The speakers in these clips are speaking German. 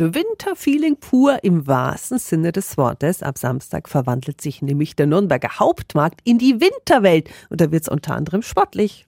Winterfeeling pur im wahrsten Sinne des Wortes. Ab Samstag verwandelt sich nämlich der Nürnberger Hauptmarkt in die Winterwelt und da wird es unter anderem sportlich.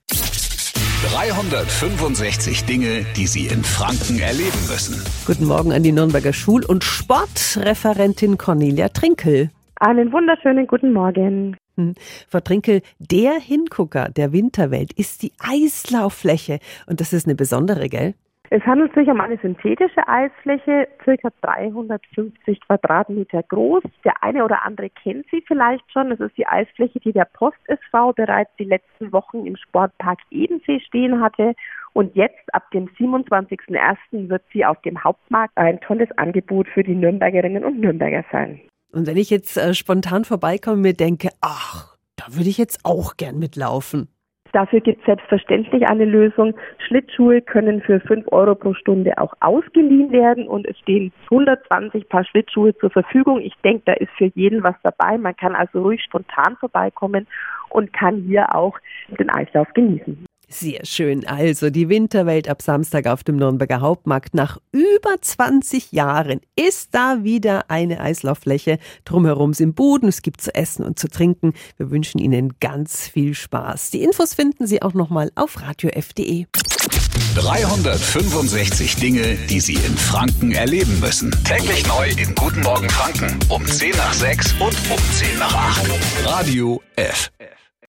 365 Dinge, die Sie in Franken erleben müssen. Guten Morgen an die Nürnberger Schul- und Sportreferentin Cornelia Trinkel. Einen wunderschönen guten Morgen. Hm. Frau Trinkel, der Hingucker der Winterwelt ist die Eislauffläche und das ist eine besondere, gell? Es handelt sich um eine synthetische Eisfläche, circa 350 Quadratmeter groß. Der eine oder andere kennt sie vielleicht schon. Es ist die Eisfläche, die der Post SV bereits die letzten Wochen im Sportpark Edensee stehen hatte. Und jetzt, ab dem 27.01., wird sie auf dem Hauptmarkt ein tolles Angebot für die Nürnbergerinnen und Nürnberger sein. Und wenn ich jetzt äh, spontan vorbeikomme und mir denke, ach, da würde ich jetzt auch gern mitlaufen. Dafür gibt es selbstverständlich eine Lösung. Schlittschuhe können für 5 Euro pro Stunde auch ausgeliehen werden und es stehen 120 Paar Schlittschuhe zur Verfügung. Ich denke, da ist für jeden was dabei. Man kann also ruhig spontan vorbeikommen und kann hier auch den Eislauf genießen. Sehr schön. Also die Winterwelt ab Samstag auf dem Nürnberger Hauptmarkt. Nach über 20 Jahren ist da wieder eine Eislauffläche. Drumherum sind Boden. Es gibt zu essen und zu trinken. Wir wünschen Ihnen ganz viel Spaß. Die Infos finden Sie auch nochmal auf radiof.de. 365 Dinge, die Sie in Franken erleben müssen. Täglich neu in Guten Morgen Franken um 10 nach 6 und um 10 nach 8. Radio F.